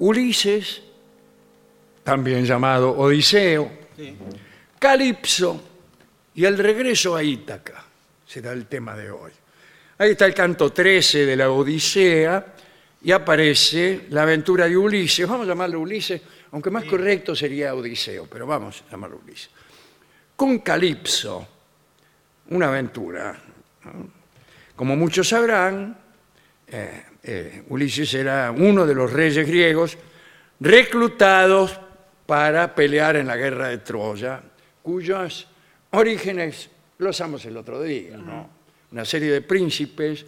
Ulises, también llamado Odiseo, Calipso y el regreso a Ítaca. Será el tema de hoy. Ahí está el canto 13 de la Odisea y aparece la aventura de Ulises. Vamos a llamarlo Ulises, aunque más correcto sería Odiseo, pero vamos a llamarlo Ulises. Con Calipso, una aventura. ¿no? Como muchos sabrán, eh, eh, Ulises era uno de los reyes griegos reclutados para pelear en la guerra de Troya, cuyos orígenes los usamos el otro día. ¿no? Una serie de príncipes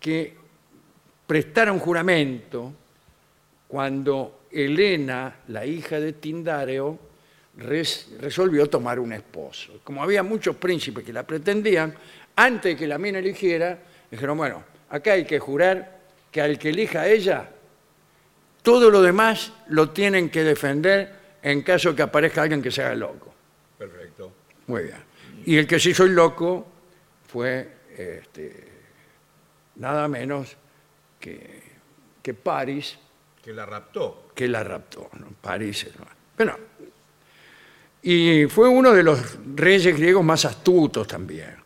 que prestaron juramento cuando Helena, la hija de Tindáreo, res- resolvió tomar un esposo. Como había muchos príncipes que la pretendían, antes de que la mina eligiera, dijeron, bueno, acá hay que jurar que al que elija ella, todo lo demás lo tienen que defender en caso que aparezca alguien que se haga loco. Perfecto. Muy bien. Y el que se hizo el loco fue este, nada menos que, que París, Que la raptó. que la raptó. ¿no? París, bueno, y fue uno de los reyes griegos más astutos también.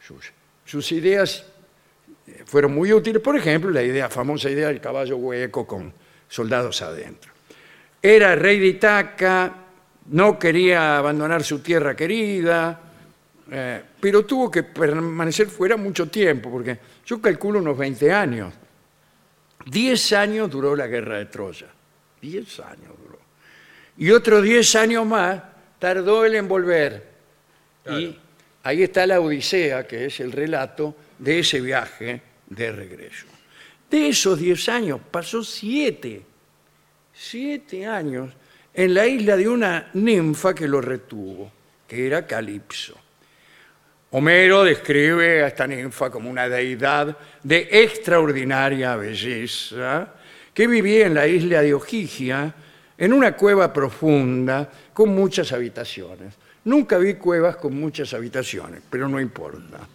Sus, sus ideas fueron muy útiles. Por ejemplo, la idea, famosa idea del caballo hueco con soldados adentro. Era rey de Itaca, no quería abandonar su tierra querida, eh, pero tuvo que permanecer fuera mucho tiempo, porque yo calculo unos 20 años. 10 años duró la guerra de Troya. 10 años duró. Y otros 10 años más tardó él en volver. Y ahí está la Odisea, que es el relato de ese viaje de regreso. De esos 10 años pasó 7, 7 años en la isla de una ninfa que lo retuvo, que era Calipso. Homero describe a esta ninfa como una deidad de extraordinaria belleza que vivía en la isla de Ojigia en una cueva profunda con muchas habitaciones. Nunca vi cuevas con muchas habitaciones, pero no importa.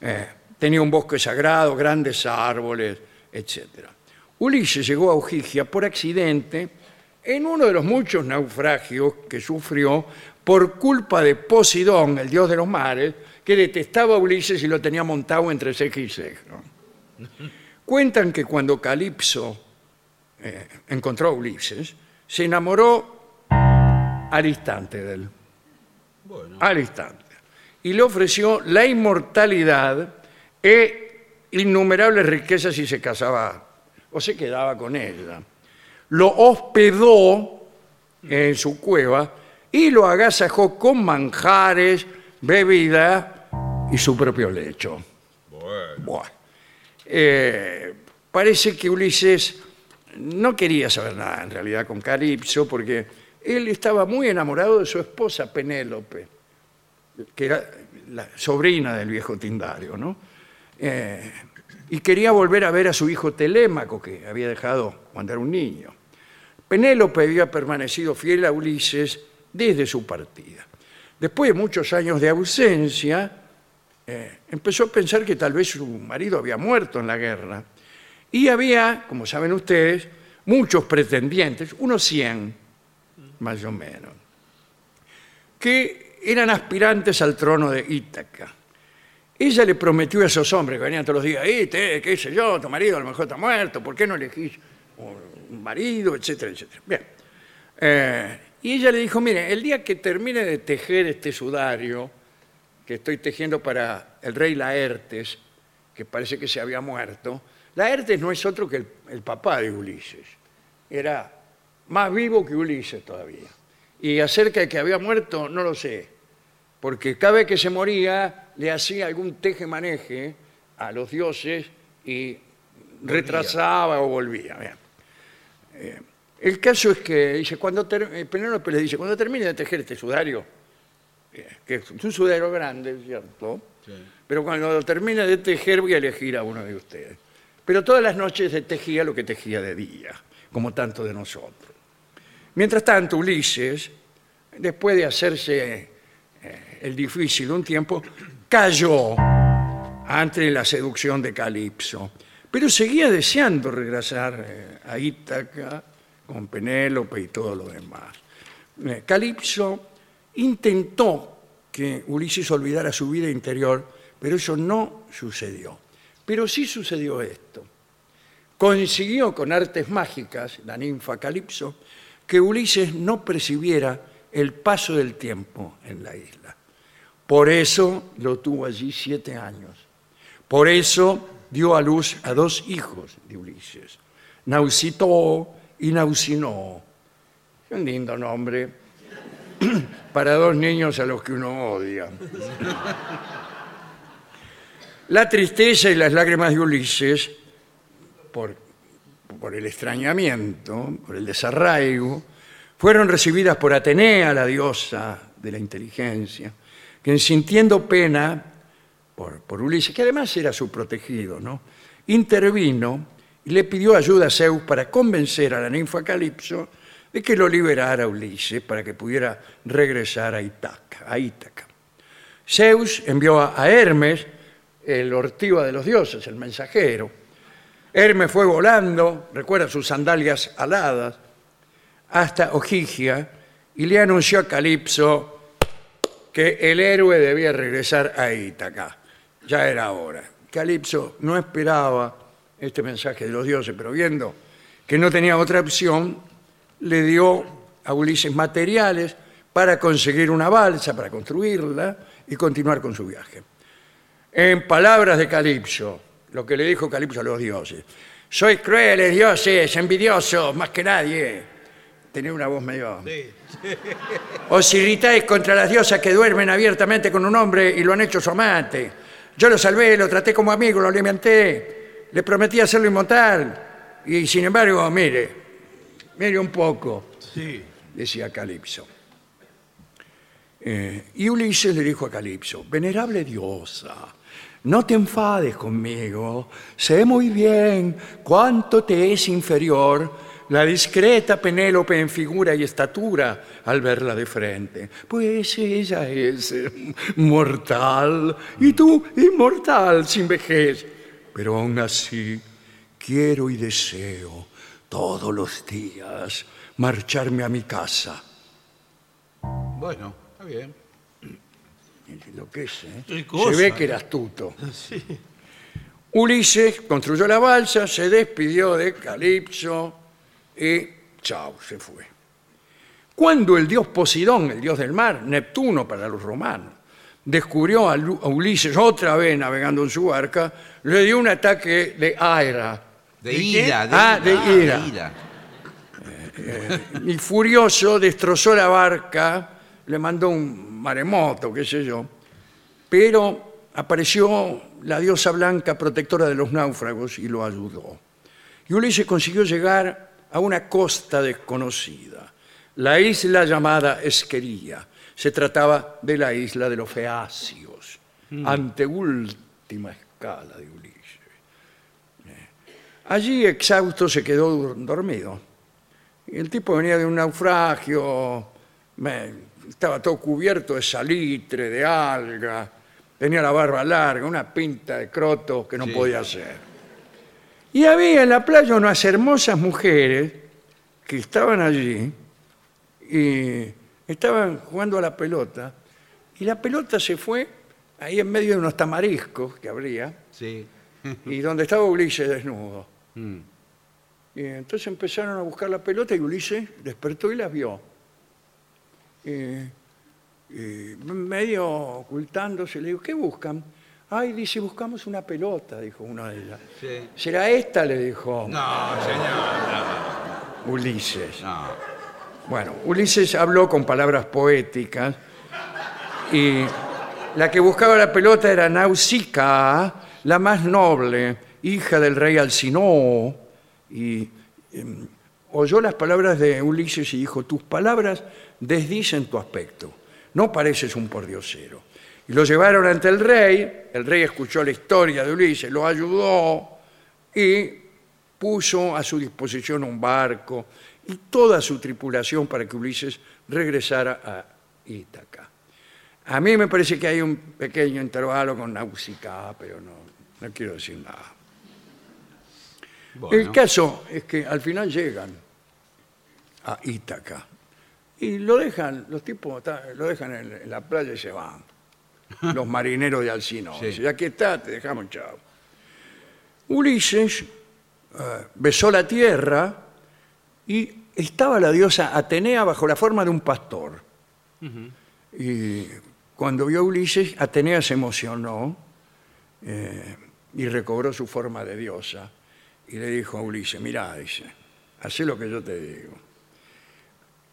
Eh, tenía un bosque sagrado, grandes árboles, etc. Ulises llegó a Ojigia por accidente en uno de los muchos naufragios que sufrió por culpa de Posidón, el dios de los mares, que detestaba a Ulises y lo tenía montado entre ceja y ceja. Cuentan que cuando Calipso eh, encontró a Ulises, se enamoró al instante de él. Bueno. Al instante. Y le ofreció la inmortalidad e innumerables riquezas si se casaba o se quedaba con ella. Lo hospedó en su cueva y lo agasajó con manjares, bebida y su propio lecho. Bueno. Buah. Eh, parece que Ulises no quería saber nada en realidad con Calipso porque él estaba muy enamorado de su esposa Penélope, que era la sobrina del viejo Tindario, ¿no? Eh, y quería volver a ver a su hijo Telémaco, que había dejado cuando era un niño. Penélope había permanecido fiel a Ulises desde su partida. Después de muchos años de ausencia, eh, empezó a pensar que tal vez su marido había muerto en la guerra. Y había, como saben ustedes, muchos pretendientes, unos 100 más o menos, que eran aspirantes al trono de Ítaca. Ella le prometió a esos hombres que venían todos los días, "Eh, te, qué sé yo, tu marido a lo mejor está muerto, ¿por qué no elegís un marido, etcétera, etcétera? Bien. Eh, y ella le dijo, mire, el día que termine de tejer este sudario, que estoy tejiendo para el rey Laertes, que parece que se había muerto, Laertes no es otro que el papá de Ulises. Era más vivo que Ulises todavía. Y acerca de que había muerto, no lo sé, porque cada vez que se moría le hacía algún teje-maneje a los dioses y retrasaba o volvía. Bien. Eh, el caso es que dice, cuando ter- eh, Penélope le dice, cuando termine de tejer este sudario, eh, que es un sudario grande, ¿cierto? Pero cuando lo termine de tejer voy a elegir a uno de ustedes. Pero todas las noches se tejía lo que tejía de día, como tanto de nosotros. Mientras tanto, Ulises, después de hacerse eh, el difícil un tiempo, cayó ante la seducción de Calipso. Pero seguía deseando regresar eh, a Ítaca con Penélope y todo lo demás. Eh, Calipso intentó que Ulises olvidara su vida interior, pero eso no sucedió. Pero sí sucedió esto. Consiguió con artes mágicas, la ninfa Calipso, que Ulises no percibiera el paso del tiempo en la isla. Por eso lo tuvo allí siete años. Por eso dio a luz a dos hijos de Ulises, Nausitoo y Nausinoo. Un lindo nombre para dos niños a los que uno odia. La tristeza y las lágrimas de Ulises, por, por el extrañamiento, por el desarraigo, fueron recibidas por Atenea, la diosa de la inteligencia, quien sintiendo pena por, por Ulises, que además era su protegido, ¿no? intervino y le pidió ayuda a Zeus para convencer a la ninfa Calipso de que lo liberara Ulises para que pudiera regresar a Ítaca. A. Zeus envió a a Hermes, el ortiva de los dioses, el mensajero. Hermes fue volando, recuerda sus sandalias aladas, hasta Ojigia y le anunció a Calipso que el héroe debía regresar a Ítaca. Ya era hora. Calipso no esperaba este mensaje de los dioses, pero viendo que no tenía otra opción, le dio a Ulises materiales para conseguir una balsa, para construirla y continuar con su viaje. En palabras de Calipso, lo que le dijo Calipso a los dioses, sois crueles dioses, envidiosos, más que nadie. Tenía una voz medio... Os irritáis contra las diosas que duermen abiertamente con un hombre y lo han hecho su amante. Yo lo salvé, lo traté como amigo, lo alimenté, le prometí hacerlo inmortal. Y sin embargo, mire, mire un poco, Sí. decía Calipso. Eh, y Ulises le dijo a Calipso, venerable diosa, no te enfades conmigo, sé muy bien cuánto te es inferior la discreta Penélope en figura y estatura al verla de frente. Pues ella es mortal y tú inmortal sin vejez. Pero aún así quiero y deseo todos los días marcharme a mi casa. Bueno, está bien. Lo que es, ¿eh? Se ve ¿eh? que era astuto. Ulises construyó la balsa, se despidió de Calipso y chao, se fue. Cuando el dios Posidón, el dios del mar, Neptuno para los romanos, descubrió a Lu- a Ulises otra vez navegando en su barca, le dio un ataque de aira. De, ira, de Ah, ira. de ira. y furioso destrozó la barca, le mandó un maremoto, qué sé yo, pero apareció la diosa blanca protectora de los náufragos y lo ayudó. Y Ulises consiguió llegar a una costa desconocida, la isla llamada Esquería. Se trataba de la isla de los Feacios, anteúltima escala de Ulises. Allí exhausto se quedó dormido. El tipo venía de un naufragio, estaba todo cubierto de salitre, de alga, tenía la barba larga, una pinta de croto que no Sí. podía hacer. Y había en la playa unas hermosas mujeres que estaban allí y estaban jugando a la pelota y la pelota se fue ahí en medio de unos tamariscos que habría Sí. y donde estaba Ulises desnudo. Mm. Y entonces empezaron a buscar la pelota y Ulises despertó y las vio. Y- y medio ocultándose, le digo, ¿qué buscan? Ay, dice, buscamos una pelota, dijo una de ellas. Sí. ¿Será esta? le dijo No, señor. Ulises. No. Bueno, Ulises habló con palabras poéticas y la que buscaba la pelota era Nausicaa, la más noble, hija del rey Alcinoo, y em, oyó las palabras de Ulises y dijo, tus palabras desdicen tu aspecto, no pareces un pordiosero. Y lo llevaron ante el rey, el rey escuchó la historia de Ulises, lo ayudó y puso a su disposición un barco y toda su tripulación para que Ulises regresara a Ítaca. A mí me parece que hay un pequeño intervalo con Nausicaa, pero no, no quiero decir nada. Bueno. El caso es que al final llegan a Ítaca. Y lo dejan, los tipos lo dejan en, en la playa y se van. Los marineros de Alcino. Sí. Dice, aquí está, te dejamos, chao. Ulises eh, besó la tierra y estaba la diosa Atenea bajo la forma de un pastor. Y cuando vio a Ulises, Atenea se emocionó eh, y recobró su forma de diosa. Y le dijo a Ulises, mirá, dice, haz lo que yo te digo.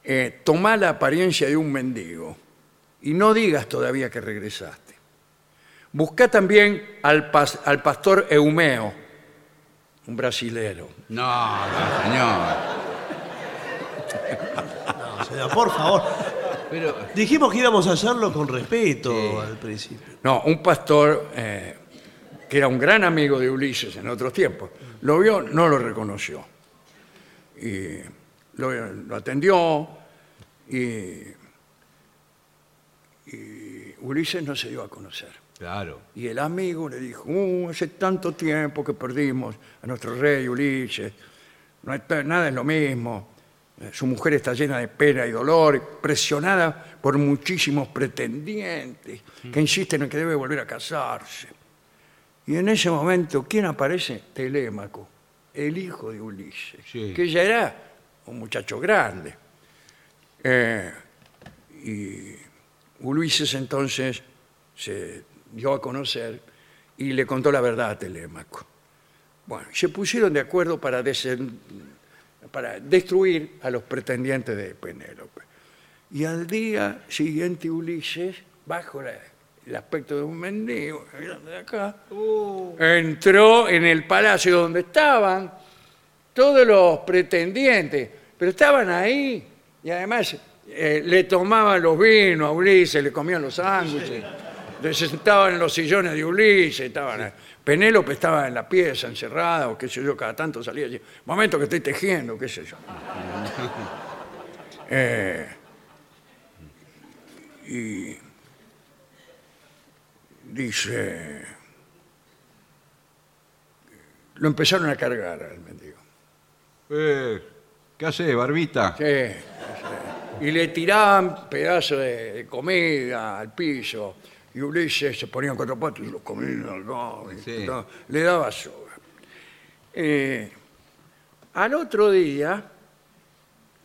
Eh, toma la apariencia de un mendigo y no digas todavía que regresaste. Busca también al, pas- al pastor Eumeo, un brasilero. No, no, señor. No, señor, por favor. Pero, Dijimos que íbamos a hacerlo con respeto al principio. No, un pastor eh, que era un gran amigo de Ulises en otros tiempos. Lo vio, no lo reconoció. Y lo, lo atendió y, y Ulises no se dio a conocer. claro. Y el amigo le dijo, "Uh, hace tanto tiempo que perdimos a nuestro rey Ulises, no está- nada es lo mismo, Eh, su mujer está llena de pena y dolor, presionada por muchísimos pretendientes que insisten en que debe volver a casarse. Y en ese momento, ¿quién aparece? Telémaco, el hijo de Ulises, Sí. que ya era un muchacho grande. Eh, y Ulises entonces se dio a conocer y le contó la verdad a Telémaco. Bueno, se pusieron de acuerdo para, destruir a los pretendientes de Penélope. Y al día siguiente Ulises, bajo la- el aspecto de un mendigo, de acá, entró en el palacio donde estaban todos los pretendientes, pero estaban ahí y además eh, le tomaban los vinos a Ulises, le comían los sándwiches, le sentaban en los sillones de Ulises, estaban ahí. Penélope estaba en la pieza encerrada o qué sé yo, cada tanto salía allí, momento que estoy tejiendo, qué sé yo. Eh, y dice, lo empezaron a cargar al mendigo. Eh, ¿Qué hace, Barbita? Sí, sí. Y le tiraban pedazos de, de comida al piso. Y Ulises se ponía en cuatro patas y los comía al lado, y Sí. todo. Le daba soga. Eh, al otro día,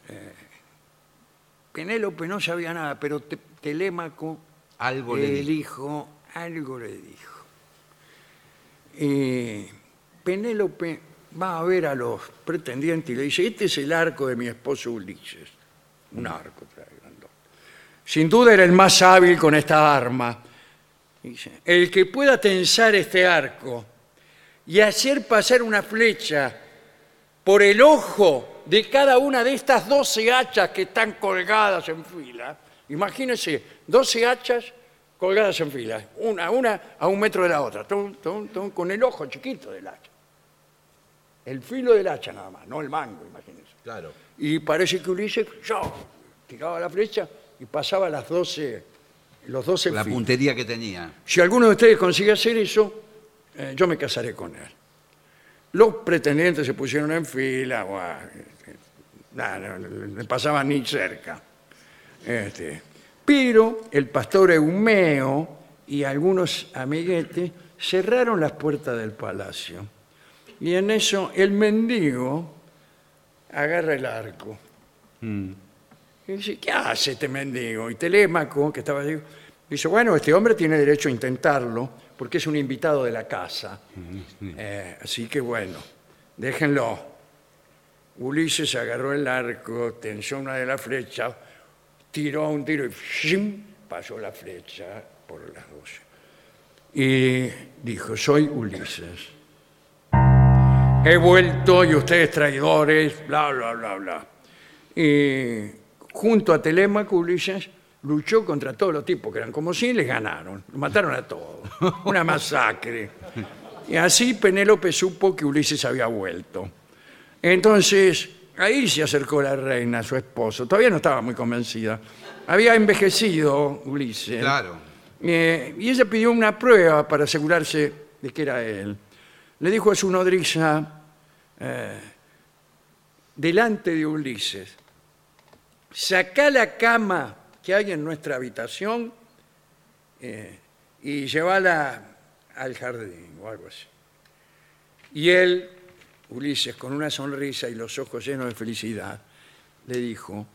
eh, Penélope no sabía nada, pero Te- Telémaco, Algo le dijo. algo le dijo. Y Penélope va a ver a los pretendientes y le dice, este es el arco de mi esposo Ulises. Un arco trae grandote. Sin duda era el más hábil con esta arma. Dice, el que pueda tensar este arco y hacer pasar una flecha por el ojo de cada una de estas 12 hachas que están colgadas en fila. Imagínense, 12 hachas colgadas en fila, una, una a un metro de la otra, con el ojo chiquito del hacha. El filo del hacha nada más, no el mango, imagínense. Claro. Y parece que Ulises yo, tiraba la flecha y pasaba las 12, los 12 La filos. puntería que tenía. Si alguno de ustedes consigue hacer eso, eh, yo me casaré con él. Los pretendientes se pusieron en fila, buah, este, no le pasaban ni cerca. Este, pero el pastor Eumeo y algunos amiguetes cerraron las puertas del palacio. Y en eso el mendigo agarra el arco. Y dice, ¿qué hace este mendigo? Y Telémaco, que estaba allí, dice, bueno, este hombre tiene derecho a intentarlo porque es un invitado de la casa. Eh, así que bueno, déjenlo. Ulises agarró el arco, tensó una de las flechas, tiró un tiro y ¡shim! pasó la flecha por las dos. Y dijo, soy Ulises. He vuelto y ustedes traidores, bla, bla, bla, bla. Y junto a Telémaco, Ulises luchó contra todos los tipos que eran como si les ganaron. Los mataron a todos. Una masacre. Y así Penélope supo que Ulises había vuelto. Entonces, ahí se acercó la reina, su esposo. Todavía no estaba muy convencida. Había envejecido Ulises. Claro. Eh, y ella pidió una prueba para asegurarse de que era él. Le dijo a su nodriza, eh, delante de Ulises, sacá la cama que hay en nuestra habitación eh, y llévala al jardín o algo así. Y él, Ulises, con una sonrisa y los ojos llenos de felicidad, le dijo,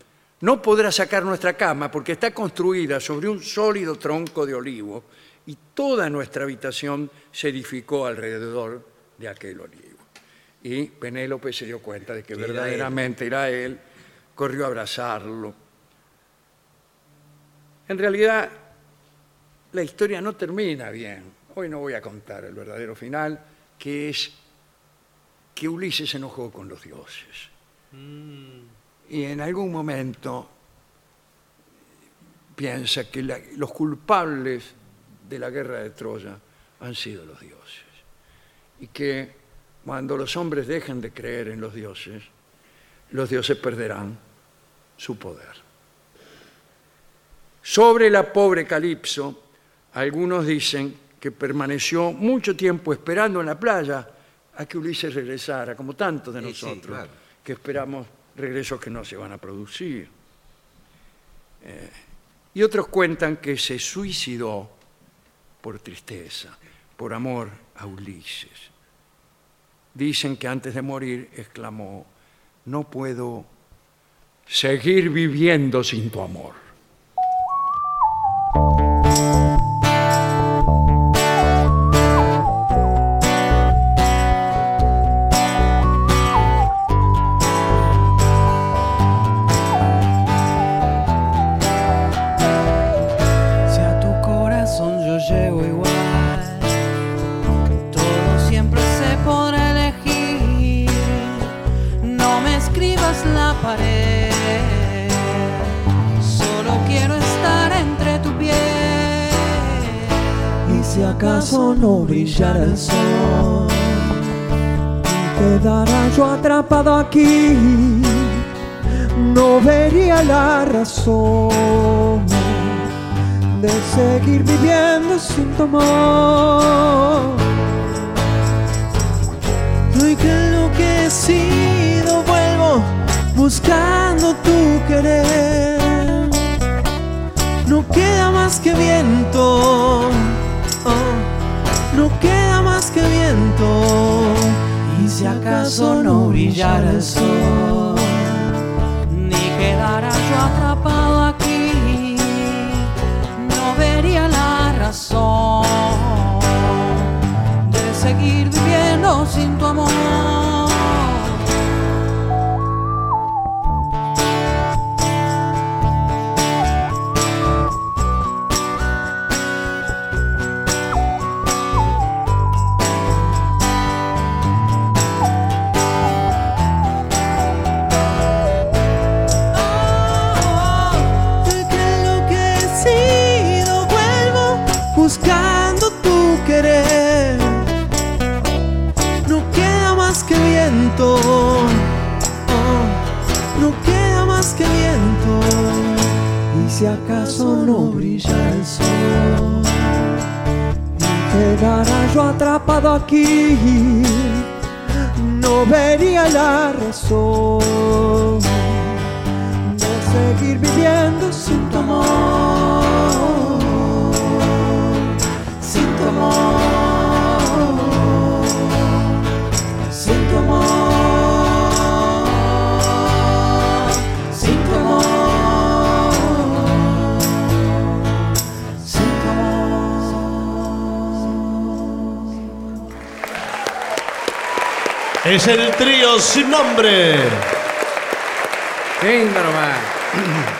no podrá sacar nuestra cama porque está construida sobre un sólido tronco de olivo y toda nuestra habitación se edificó alrededor de aquel olivo. Y Penélope se dio cuenta de que era verdaderamente era él, corrió a abrazarlo. En realidad, la historia no termina bien. Hoy no voy a contar el verdadero final, que es que Ulises se enojó con los dioses. Y en algún momento piensa que la- los culpables de la guerra de Troya han sido los dioses. Y que cuando los hombres dejen de creer en los dioses, los dioses perderán su poder. Sobre la pobre Calipso, algunos dicen que permaneció mucho tiempo esperando en la playa a que Ulises regresara, como tantos de Sí, sí, nosotros, claro. que esperamos regresos que no se van a producir. Eh, y otros cuentan que se suicidó por tristeza, por amor a Ulises. Dicen que antes de morir exclamó, no puedo seguir viviendo sin tu amor. La pared, solo quiero estar entre tu piel. Y si acaso no brillara el sol, quedara yo atrapado aquí, no vería la razón de seguir viviendo sin tu amor. Estoy que enloquecido vuelvo buscando tu querer. No queda más que viento, oh, no queda más que viento. Y si acaso no brillara el sol, ni quedara yo atrapado aquí, no vería la razón de seguir viviendo sin tu amor. Acaso no brillara el sol, y quedara yo atrapado aquí, no vería la razón de seguir viviendo sin tu Es el trío sin nombre. Venga nomás.